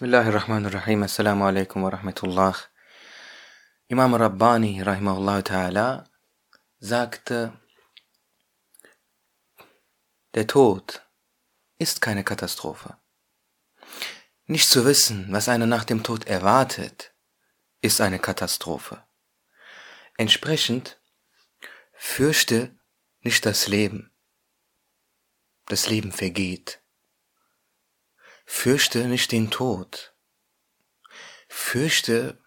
Bismillahirrahmanirrahim. Assalamu alaikum wa rahmatullah. Imam Rabbani, rahimahullah ta'ala, sagte, der Tod ist keine Katastrophe. Nicht zu wissen, was einen nach dem Tod erwartet, ist eine Katastrophe. Entsprechend fürchte nicht das Leben. Das Leben vergeht. Fürchte nicht den Tod. Fürchte,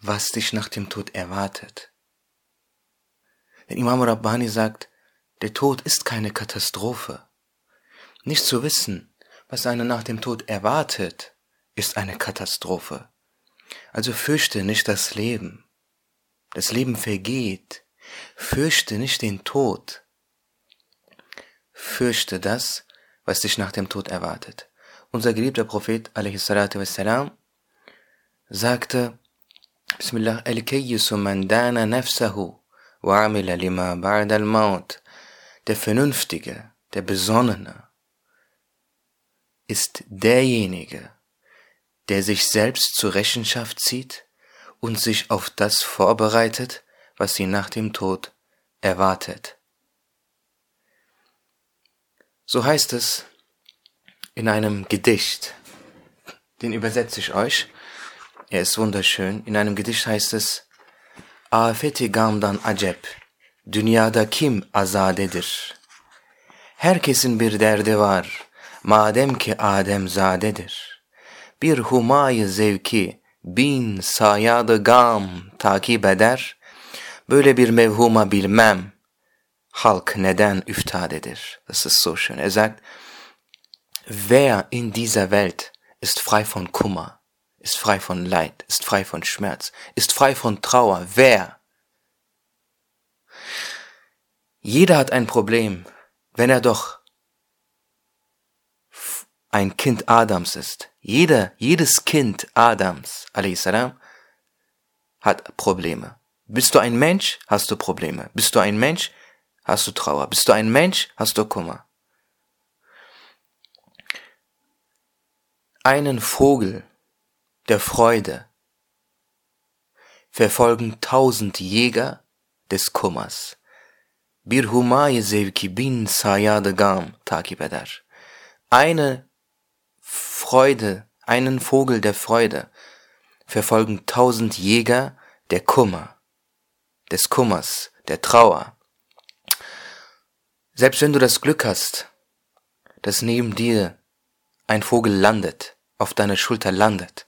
was dich nach dem Tod erwartet. Denn Imam Rabbani sagt, der Tod ist keine Katastrophe. Nicht zu wissen, was einen nach dem Tod erwartet, ist eine Katastrophe. Also fürchte nicht das Leben. Das Leben vergeht. Fürchte nicht den Tod. Fürchte das, was dich nach dem Tod erwartet. Unser geliebter Prophet wassalam, sagte, Bismillah, Al-Kayyisu man dana nafsahu wa amila lima ba'da al-maut. Der Vernünftige, der Besonnene, ist derjenige, der sich selbst zur Rechenschaft zieht und sich auf das vorbereitet, was ihn nach dem Tod erwartet. So heißt es in einem Gedicht. Den übersetze ich euch. Er ist wunderschön. In einem Gedicht heißt es Afeti gamdan acep, dünyada kim azadedir? Herkesin bir derdi var, madem ki Adem zadedir. Bir humayı zevki, bin sayadı gam takip eder. Böyle bir mevhuma bilmem, halk neden üftadedir. Das ist so schön. Er sagt, Wer in dieser Welt ist frei von Kummer, ist frei von Leid, ist frei von Schmerz, ist frei von Trauer? Wer? Jeder hat ein Problem, wenn er doch ein Kind Adams ist. Jeder, jedes Kind Adams, salam, hat Probleme. Bist du ein Mensch, hast du Probleme. Bist du ein Mensch, hast du Trauer. Bist du ein Mensch, hast du Kummer. Einen Vogel der Freude verfolgen tausend Jäger des Kummers. Bir humaye zevki bin sayade gam takip eder. Eine Freude, einen Vogel der Freude verfolgen tausend Jäger der Kummer, des Kummers, der Trauer. Selbst wenn du das Glück hast, dass neben dir ein Vogel landet, auf deiner Schulter landet.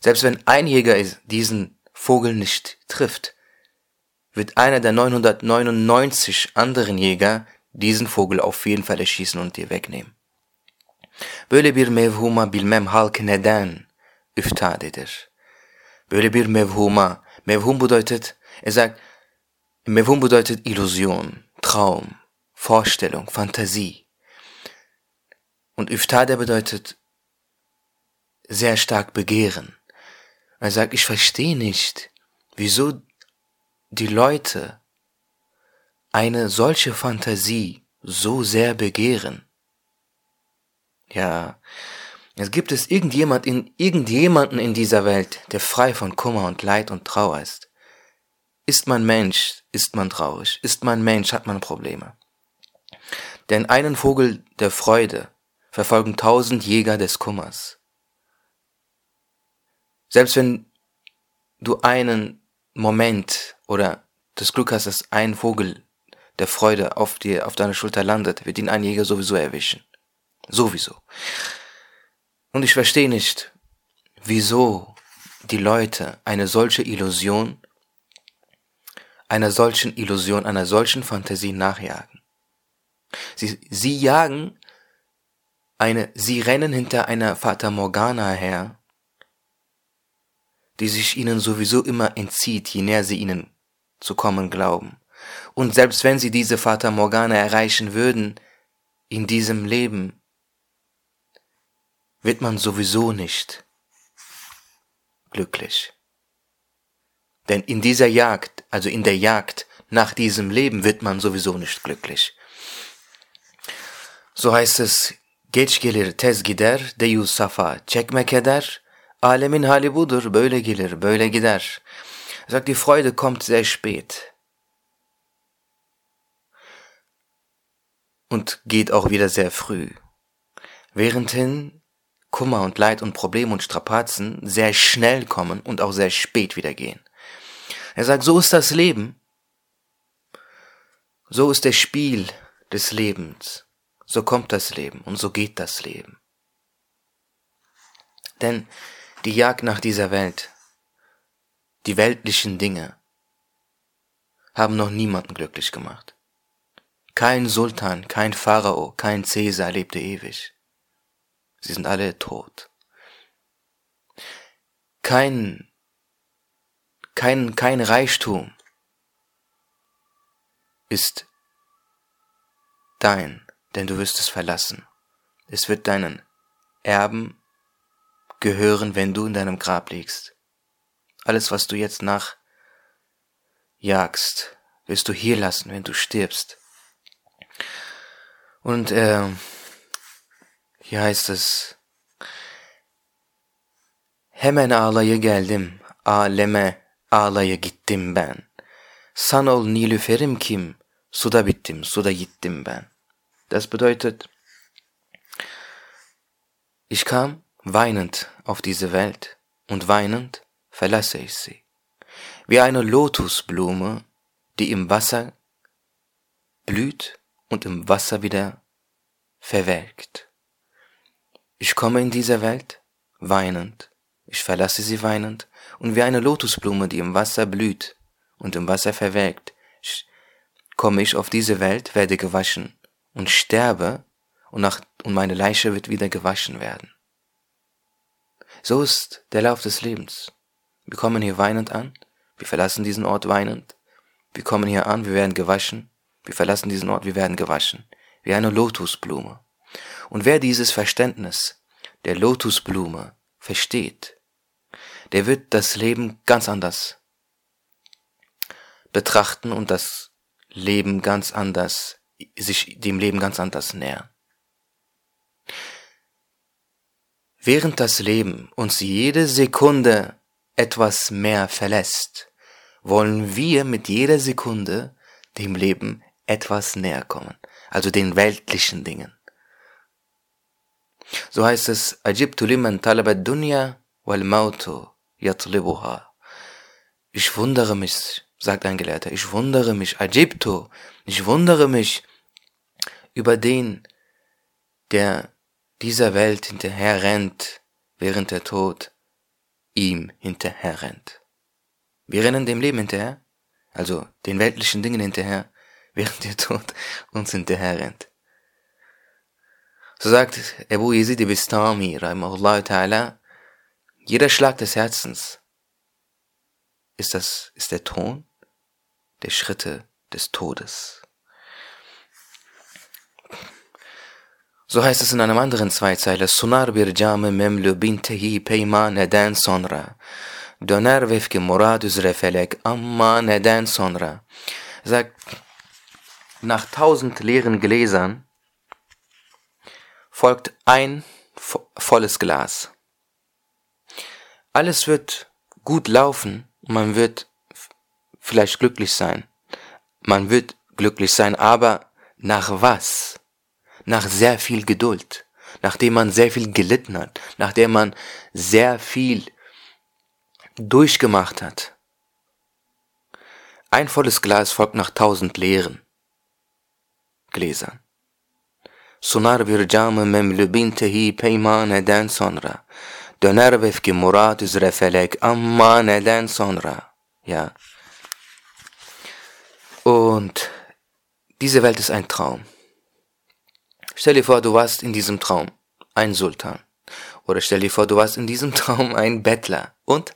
Selbst wenn ein Jäger diesen Vogel nicht trifft, wird einer der 999 anderen Jäger diesen Vogel auf jeden Fall erschießen und dir wegnehmen. Böyle bir mevhuma bilmem halk neden üftadedir. Böyle bir mevhuma, mevhum bedeutet, er sagt, mevhum bedeutet Illusion, Traum, Vorstellung, Fantasie. Und üftade bedeutet sehr stark begehren. Er sagt, ich verstehe nicht, wieso die Leute eine solche Fantasie so sehr begehren. Ja, es gibt es irgendjemand in, irgendjemanden in dieser Welt, der frei von Kummer und Leid und Trauer ist. Ist man Mensch, ist man traurig. Ist man Mensch, hat man Probleme. Denn einen Vogel der Freude verfolgen tausend Jäger des Kummers. Selbst wenn du einen Moment oder das Glück hast, dass ein Vogel der Freude auf dir, auf deiner Schulter landet, wird ihn ein Jäger sowieso erwischen. Sowieso. Und ich verstehe nicht, wieso die Leute eine solche Illusion, einer solchen Illusion, einer solchen Fantasie nachjagen. Sie, sie jagen eine, sie rennen hinter einer Fata Morgana her, die sich ihnen sowieso immer entzieht, je näher sie ihnen zu kommen glauben. Und selbst wenn sie diese Fata Morgana erreichen würden, in diesem Leben, wird man sowieso nicht glücklich. Denn in dieser Jagd, also in der Jagd nach diesem Leben, wird man sowieso nicht glücklich. So heißt es Geç gelir tez gider, deyu safa çekme keder, alemin hali budur, böyle gelir, böyle gider. Er sagt, die Freude kommt sehr spät. Und geht auch wieder sehr früh. Währendhin Kummer und Leid und Probleme und Strapazen sehr schnell kommen und auch sehr spät wieder gehen. Er sagt, so ist das Leben. So ist das Spiel des Lebens. So kommt das Leben und so geht das Leben. Denn die Jagd nach dieser Welt, die weltlichen Dinge, haben noch niemanden glücklich gemacht. Kein Sultan, kein Pharao, kein Cäsar lebte ewig. Sie sind alle tot. Kein, kein, kein Reichtum ist dein, denn du wirst es verlassen. Es wird deinen Erben gehören, wenn du in deinem Grab liegst. Alles, was du jetzt nachjagst, wirst du hier lassen, wenn du stirbst. Und äh, hier heißt es, Hemen ağlaya geldim, aleme ağlaya gittim ben. Sanol Nilüferim kim, suda bittim, suda gittim ben. Das bedeutet, ich kam weinend auf diese Welt und weinend verlasse ich sie. Wie eine Lotusblume, die im Wasser blüht und im Wasser wieder verwelkt. Ich komme in diese Welt weinend, ich verlasse sie weinend, und wie eine Lotusblume, die im Wasser blüht und im Wasser verwelkt, komme ich auf diese Welt, werde gewaschen und sterbe, und, nach, und meine Leiche wird wieder gewaschen werden. So ist der Lauf des Lebens. Wir kommen hier weinend an, wir verlassen diesen Ort weinend, wir kommen hier an, wir werden gewaschen, wir verlassen diesen Ort, wir werden gewaschen, wie eine Lotusblume. Und wer dieses Verständnis der Lotusblume versteht, der wird das Leben ganz anders betrachten und das Leben ganz anders, sich dem Leben ganz anders nähern. Während das Leben uns jede Sekunde etwas mehr verlässt, wollen wir mit jeder Sekunde dem Leben etwas näher kommen, also den weltlichen Dingen. So heißt es, dunya wal. Ich wundere mich, sagt ein Gelehrter, ich wundere mich, Ajibtu, ich wundere mich über den, der dieser Welt hinterher rennt, während der Tod ihm hinterher rennt. Wir rennen dem Leben hinterher, also den weltlichen Dingen hinterher, während der Tod uns hinterher rennt. So sagt Abu Yazid Bistami, rahimahullah ta'ala, jeder Schlag des Herzens ist das, ist der Ton der Schritte des Todes. So heißt es in einem anderen Zweizeiler, Sunar bir cami memlu bintehi peyma neden sonra. Döner vefki murad üzere felek, amma neden sonra. Sagt, nach tausend leeren Gläsern folgt ein volles Glas. Alles wird gut laufen, man wird vielleicht glücklich sein. Man wird glücklich sein, aber nach was? Nach sehr viel Geduld, nachdem man sehr viel gelitten hat, nachdem man sehr viel durchgemacht hat. Ein volles Glas folgt nach tausend leeren Gläsern. Sunar bir camı memlübintehi peyman eden sonra. Döner vefki murat üzere felek amma neden sonra. Ja. Und diese Welt ist ein Traum. Stell dir vor, du warst in diesem Traum ein Sultan. Oder stell dir vor, du warst in diesem Traum ein Bettler. Und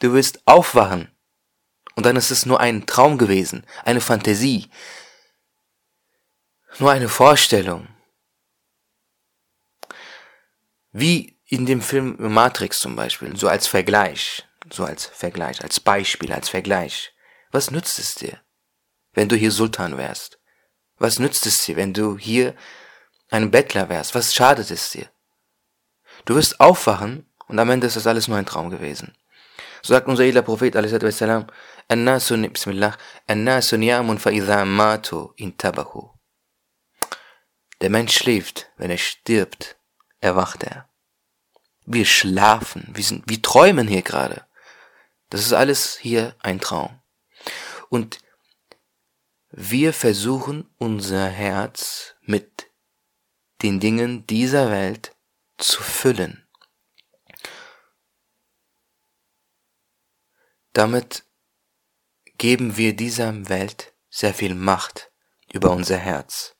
du wirst aufwachen. Und dann ist es nur ein Traum gewesen, eine Fantasie, nur eine Vorstellung. Wie in dem Film Matrix zum Beispiel, so als Vergleich, so als Vergleich, als Beispiel, als Vergleich. Was nützt es dir, wenn du hier Sultan wärst? Was nützt es dir, wenn du hier ein Bettler wärst, was schadet es dir? Du wirst aufwachen und am Ende ist das alles nur ein Traum gewesen. So sagt unser edler Prophet, a.s.w. Annasun, Bismillah, Annasun yamun fa'idha matu intabahu. Der Mensch schläft, wenn er stirbt, erwacht er. Wir schlafen, wir, sind, wir träumen hier gerade. Das ist alles hier ein Traum. Und wir versuchen unser Herz mit den Dingen dieser Welt zu füllen. Damit geben wir dieser Welt sehr viel Macht über unser Herz.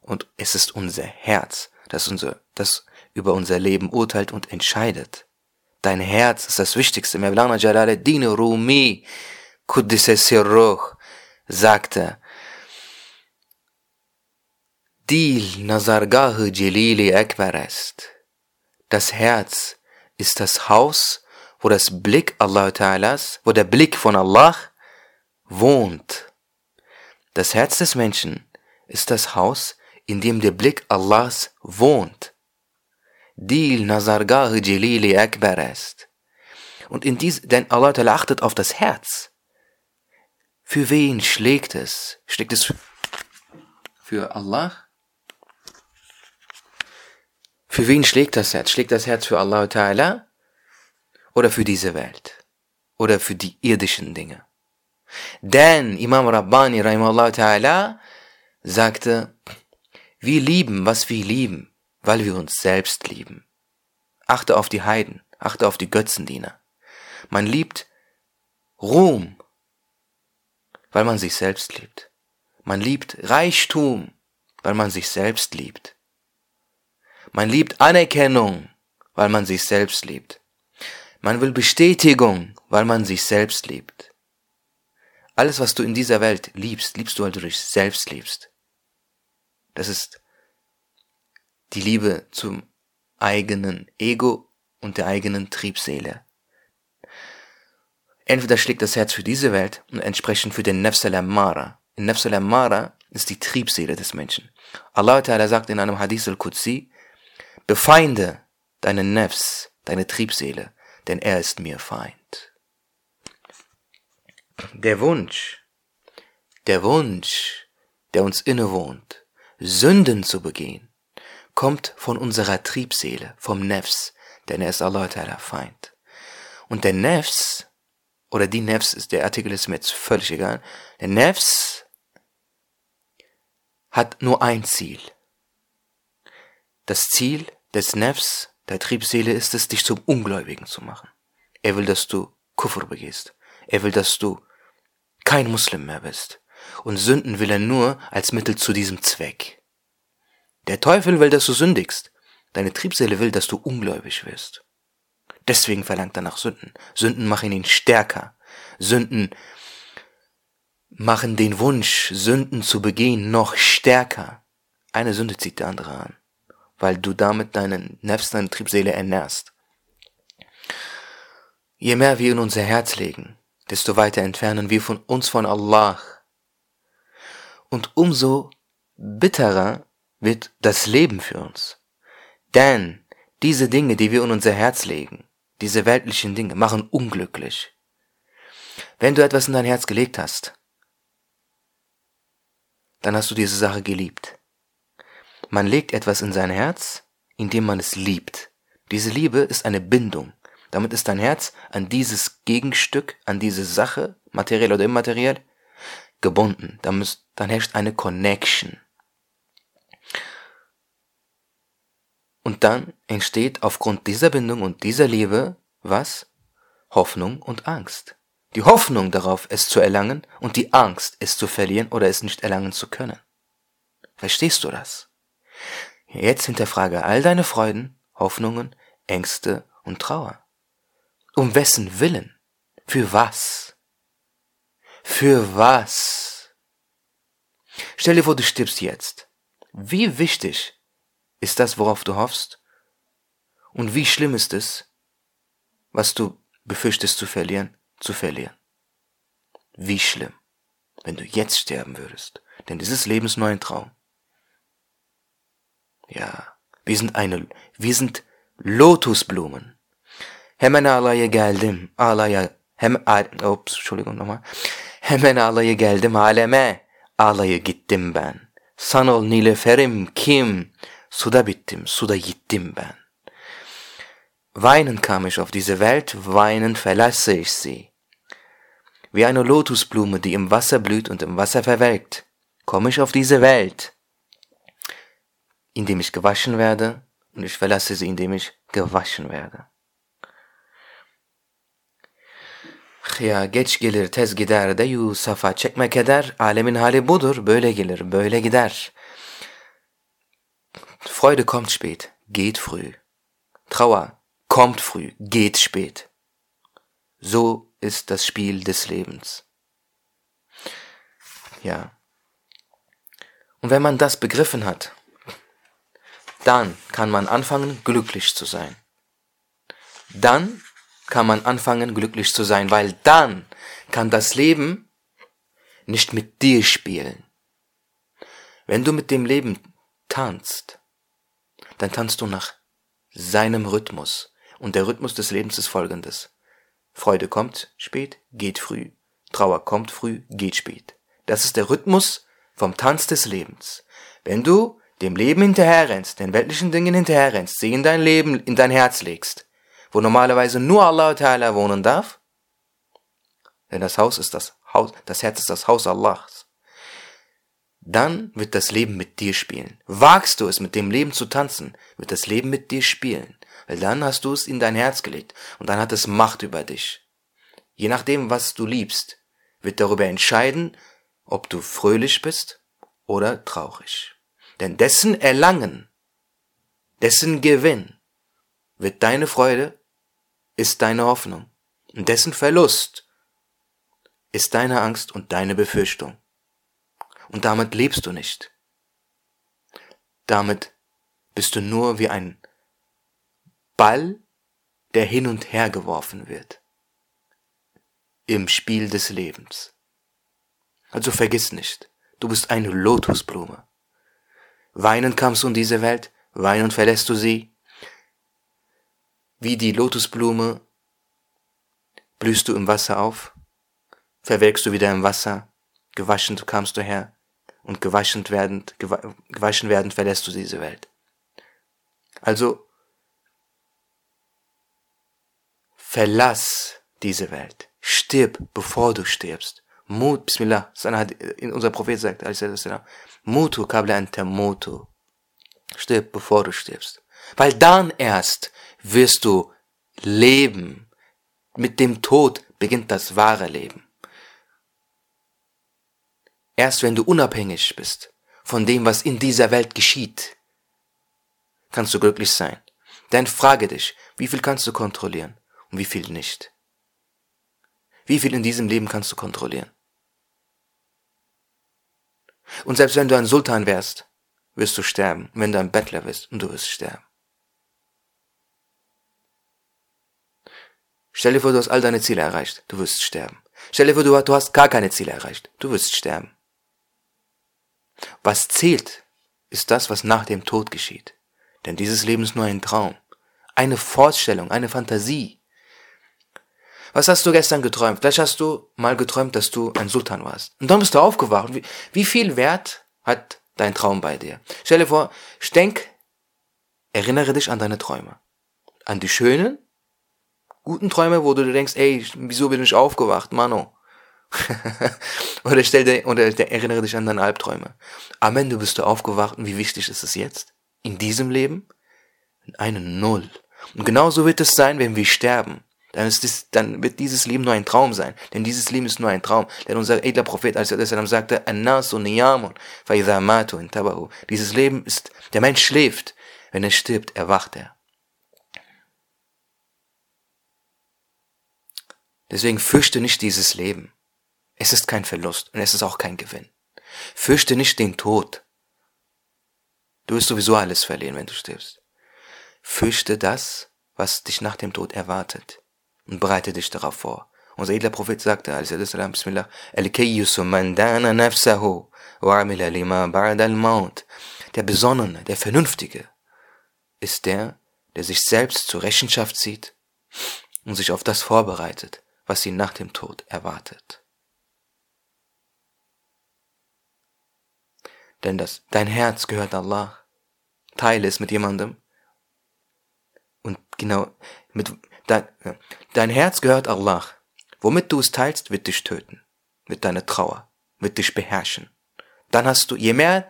Und es ist unser Herz, das, unser, das über unser Leben urteilt und entscheidet. Dein Herz ist das Wichtigste. Mevlana Jalaluddin Rumi, Kuddise Sirruch, sagte, Dil Nazargah Jelili Akbar ist. Das Herz ist das Haus, wo das Blick Allah Ta'alas, wo der Blick von Allah wohnt. Das Herz des Menschen ist das Haus, in dem der Blick Allahs wohnt. Dil Nazargah Jelili Akbar ist. Und in dies, denn Allah achtet auf das Herz. Für wen schlägt es? Schlägt es für Allah? Für wen schlägt das Herz? Schlägt das Herz für Allah Ta'ala? Oder für diese Welt? Oder für die irdischen Dinge? Denn Imam Rabbani Rahimahullah Ta'ala sagte, wir lieben, was wir lieben, weil wir uns selbst lieben. Achte auf die Heiden, achte auf die Götzendiener. Man liebt Ruhm, weil man sich selbst liebt. Man liebt Reichtum, weil man sich selbst liebt. Man liebt Anerkennung, weil man sich selbst liebt. Man will Bestätigung, weil man sich selbst liebt. Alles, was du in dieser Welt liebst, liebst du, weil du dich selbst liebst. Das ist die Liebe zum eigenen Ego und der eigenen Triebseele. Entweder schlägt das Herz für diese Welt und entsprechend für den Nefs al-Ammara. In Nefs al-Ammara ist die Triebseele des Menschen. Allah Ta'ala sagt in einem Hadith al-Qudsi, befeinde deinen Nefs, deine Triebseele, denn er ist mir Feind. Der Wunsch, der Wunsch, der uns innewohnt, Sünden zu begehen, kommt von unserer Triebseele, vom Nefs, denn er ist Allah Ta'ala Feind. Und der Nefs, oder die Nefs, der Artikel ist mir jetzt völlig egal, der Nefs hat nur ein Ziel. Das Ziel des Nefs, der Triebseele, ist es, dich zum Ungläubigen zu machen. Er will, dass du Kufr begehst. Er will, dass du kein Muslim mehr bist. Und Sünden will er nur als Mittel zu diesem Zweck. Der Teufel will, dass du sündigst. Deine Triebseele will, dass du ungläubig wirst. Deswegen verlangt er nach Sünden. Sünden machen ihn stärker. Sünden machen den Wunsch, Sünden zu begehen, noch stärker. Eine Sünde zieht die andere an, weil du damit deinen Nefs, deine Triebseele ernährst. Je mehr wir in unser Herz legen, desto weiter entfernen wir von uns von Allah. Und umso bitterer wird das Leben für uns. Denn diese Dinge, die wir in unser Herz legen, diese weltlichen Dinge machen unglücklich. Wenn du etwas in dein Herz gelegt hast, dann hast du diese Sache geliebt. Man legt etwas in sein Herz, indem man es liebt. Diese Liebe ist eine Bindung. Damit ist dein Herz an dieses Gegenstück, an diese Sache, materiell oder immateriell, gebunden. Dann, dann herrscht eine Connection. Und dann entsteht aufgrund dieser Bindung und dieser Liebe was? Hoffnung und Angst. Die Hoffnung darauf, es zu erlangen und die Angst, es zu verlieren oder es nicht erlangen zu können. Verstehst du das? Jetzt hinterfrage all deine Freuden, Hoffnungen, Ängste und Trauer. Um wessen Willen? Für was? Für was? Stell dir vor, du stirbst jetzt. Wie wichtig ist das, worauf du hoffst? Und wie schlimm ist es, was du befürchtest zu verlieren, zu verlieren? Wie schlimm, wenn du jetzt sterben würdest, denn dieses Leben ist nur ein Traum. Ja, wir sind eine, wir sind Lotusblumen. Hemen ağlaya geldim, ağlaya, hem, ops, Entschuldigung nochmal. Hemen ağlaya geldim aleme, ağlaya gittim ben. Sanol Nilüferim kim? Suda bittim, suda gittim ben. Weinen kam ich auf diese Welt, weinen verlasse ich sie. Wie eine Lotusblume, die im Wasser blüht und im Wasser verwelkt, komme ich auf diese Welt, indem ich gewaschen werde, und ich verlasse sie, indem ich gewaschen werde. Ya geç gelir tez gider de Yusuf'a çekme keder, alemin hali budur, böyle gelir, böyle gider. Freude kommt spät, geht früh. Trauer kommt früh, geht spät. So ist das Spiel des Lebens. Ja. Und wenn man das begriffen hat, dann kann man anfangen, glücklich zu sein. Dann kann man anfangen, glücklich zu sein, weil dann kann das Leben nicht mit dir spielen. Wenn du mit dem Leben tanzt, dann tanzt du nach seinem Rhythmus. Und der Rhythmus des Lebens ist folgendes. Freude kommt spät, geht früh. Trauer kommt früh, geht spät. Das ist der Rhythmus vom Tanz des Lebens. Wenn du dem Leben hinterherrennst, den weltlichen Dingen hinterherrennst, sie in dein Leben, in dein Herz legst, wo normalerweise nur Allah Ta'ala wohnen darf, denn das Haus ist das Haus, das Herz ist das Haus Allahs, dann wird das Leben mit dir spielen. Wagst du es, mit dem Leben zu tanzen, wird das Leben mit dir spielen. Weil dann hast du es in dein Herz gelegt und dann hat es Macht über dich. Je nachdem, was du liebst, wird darüber entscheiden, ob du fröhlich bist oder traurig. Denn dessen Erlangen, dessen Gewinn wird deine Freude, ist deine Hoffnung. Und dessen Verlust ist deine Angst und deine Befürchtung. Und damit lebst du nicht. Damit bist du nur wie ein Ball, der hin und her geworfen wird. Im Spiel des Lebens. Also vergiss nicht, du bist eine Lotusblume. Weinend kamst du in diese Welt, weinend verlässt du sie. Wie die Lotusblume blühst du im Wasser auf, verwelkst du wieder im Wasser, gewaschen kamst du her und gewaschen werdend, gewaschen werdend verlässt du diese Welt. Also Verlass diese Welt. Stirb, bevor du stirbst. Mut, Bismillah, unser Prophet sagt, Mutu kabla anta mutu. Stirb, bevor du stirbst. Weil dann erst wirst du leben. Mit dem Tod beginnt das wahre Leben. Erst wenn du unabhängig bist von dem, was in dieser Welt geschieht, kannst du glücklich sein. Denn frage dich, wie viel kannst du kontrollieren? und wie viel nicht? Wie viel in diesem Leben kannst du kontrollieren? Und selbst wenn du ein Sultan wärst, wirst du sterben. Wenn du ein Bettler bist, und du wirst sterben. Stell dir vor, du hast all deine Ziele erreicht, du wirst sterben. Stell dir vor, du hast gar keine Ziele erreicht, du wirst sterben. Was zählt, ist das, was nach dem Tod geschieht. Denn dieses Leben ist nur ein Traum, eine Vorstellung, eine Fantasie. Was hast du gestern geträumt? Vielleicht hast du mal geträumt, dass du ein Sultan warst. Und dann bist du aufgewacht. Wie, wie viel Wert hat dein Traum bei dir? Stell dir vor, denk, erinnere dich an deine Träume. An die schönen, guten Träume, wo du denkst, ey, wieso bin ich aufgewacht, Mano? oder stell dir, oder erinnere dich an deine Albträume. Am Ende bist du aufgewacht und wie wichtig ist es jetzt? In diesem Leben? Eine Null. Und genauso wird es sein, wenn wir sterben dann, ist das, dann wird dieses Leben nur ein Traum sein. Denn dieses Leben ist nur ein Traum. Denn unser edler Prophet als er sagte, Dieses Leben ist, der Mensch schläft. Wenn er stirbt, erwacht er. Deswegen fürchte nicht dieses Leben. Es ist kein Verlust und es ist auch kein Gewinn. Fürchte nicht den Tod. Du wirst sowieso alles verlieren, wenn du stirbst. Fürchte das, was dich nach dem Tod erwartet und bereite dich darauf vor. Unser edler Prophet sagte, als er salam, Bismillah, Al-Kayyusu man dana nafsahu wa lima ba'da al-maut. der Besonnene, der Vernünftige ist der, der sich selbst zur Rechenschaft zieht und sich auf das vorbereitet, was ihn nach dem Tod erwartet. Denn das, dein Herz gehört Allah. Teile es mit jemandem. Und genau, mit, dein, dein Herz gehört Allah. Womit du es teilst, wird dich töten. Mit deiner Trauer. Wird dich beherrschen. Dann hast du, je mehr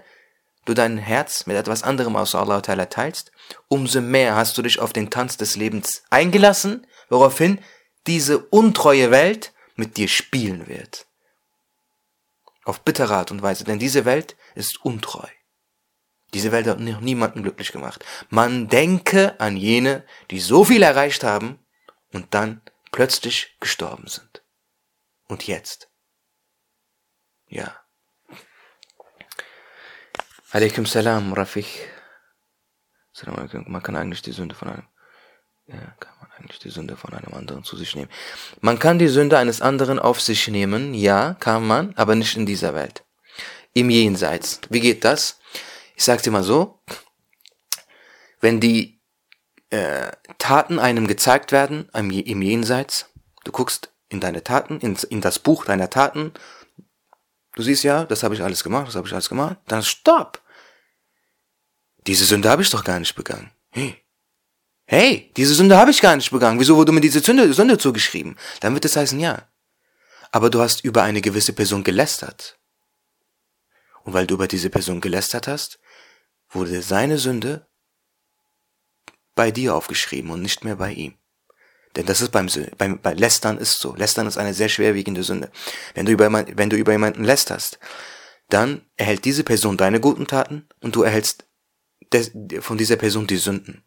du dein Herz mit etwas anderem außer Allah teilst, umso mehr hast du dich auf den Tanz des Lebens eingelassen, woraufhin diese untreue Welt mit dir spielen wird. Auf bittere Art und Weise, denn diese Welt ist untreu. Diese Welt hat noch niemanden glücklich gemacht. Man denke an jene, die so viel erreicht haben und dann plötzlich gestorben sind. Und jetzt? Ja. Alaikum salam, Rafik. Man kann eigentlich die Sünde von einem, ja, kann man eigentlich die Sünde von einem anderen zu sich nehmen. Man kann die Sünde eines anderen auf sich nehmen, ja, kann man, aber nicht in dieser Welt. Im Jenseits. Wie geht das? Ich sag's dir mal so. Wenn die äh, Taten einem gezeigt werden, im, im Jenseits, du guckst in deine Taten, in, in das Buch deiner Taten, du siehst ja, das habe ich alles gemacht, das habe ich alles gemacht, dann stopp! Diese Sünde habe ich doch gar nicht begangen. Hey. Hey, diese Sünde habe ich gar nicht begangen. Wieso wurde mir diese Sünde, Sünde zugeschrieben? Dann wird es heißen, ja. Aber du hast über eine gewisse Person gelästert. Und weil du über diese Person gelästert hast, wurde seine Sünde bei dir aufgeschrieben und nicht mehr bei ihm. Denn das ist beim, beim bei Lästern ist so. Lästern ist eine sehr schwerwiegende Sünde. Wenn du über, wenn du über jemanden lästerst, dann erhält diese Person deine guten Taten und du erhältst des, von dieser Person die Sünden.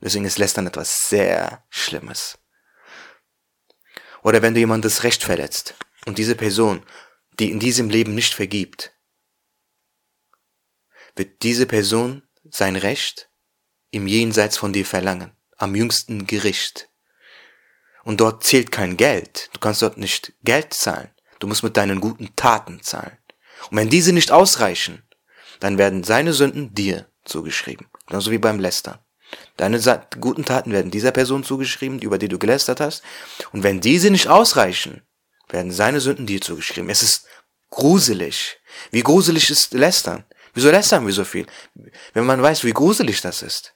Deswegen ist Lästern etwas sehr Schlimmes. Oder wenn du jemandes Recht verletzt und diese Person, die in diesem Leben nicht vergibt, wird diese Person sein Recht im Jenseits von dir verlangen, am jüngsten Gericht. Und dort zählt kein Geld. Du kannst dort nicht Geld zahlen. Du musst mit deinen guten Taten zahlen. Und wenn diese nicht ausreichen, dann werden seine Sünden dir zugeschrieben. Genauso wie beim Lästern. Deine guten Taten werden dieser Person zugeschrieben, über die du gelästert hast. Und wenn diese nicht ausreichen, werden seine Sünden dir zugeschrieben. Es ist gruselig. Wie gruselig ist Lästern? Wieso lästern wir so viel? Wenn man weiß, wie gruselig das ist.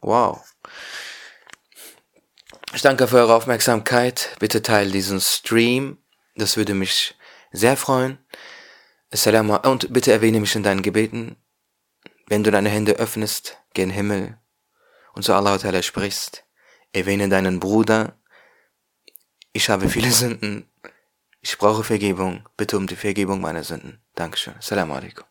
Wow. Ich danke für eure Aufmerksamkeit. Bitte teile diesen Stream. Das würde mich sehr freuen. Und bitte erwähne mich in deinen Gebeten. Wenn du deine Hände öffnest gen Himmel und zu Allah Ta'ala sprichst, erwähne deinen Bruder, ich habe viele Sünden, ich brauche Vergebung, bitte um die Vergebung meiner Sünden. Dankeschön. Assalamu alaikum.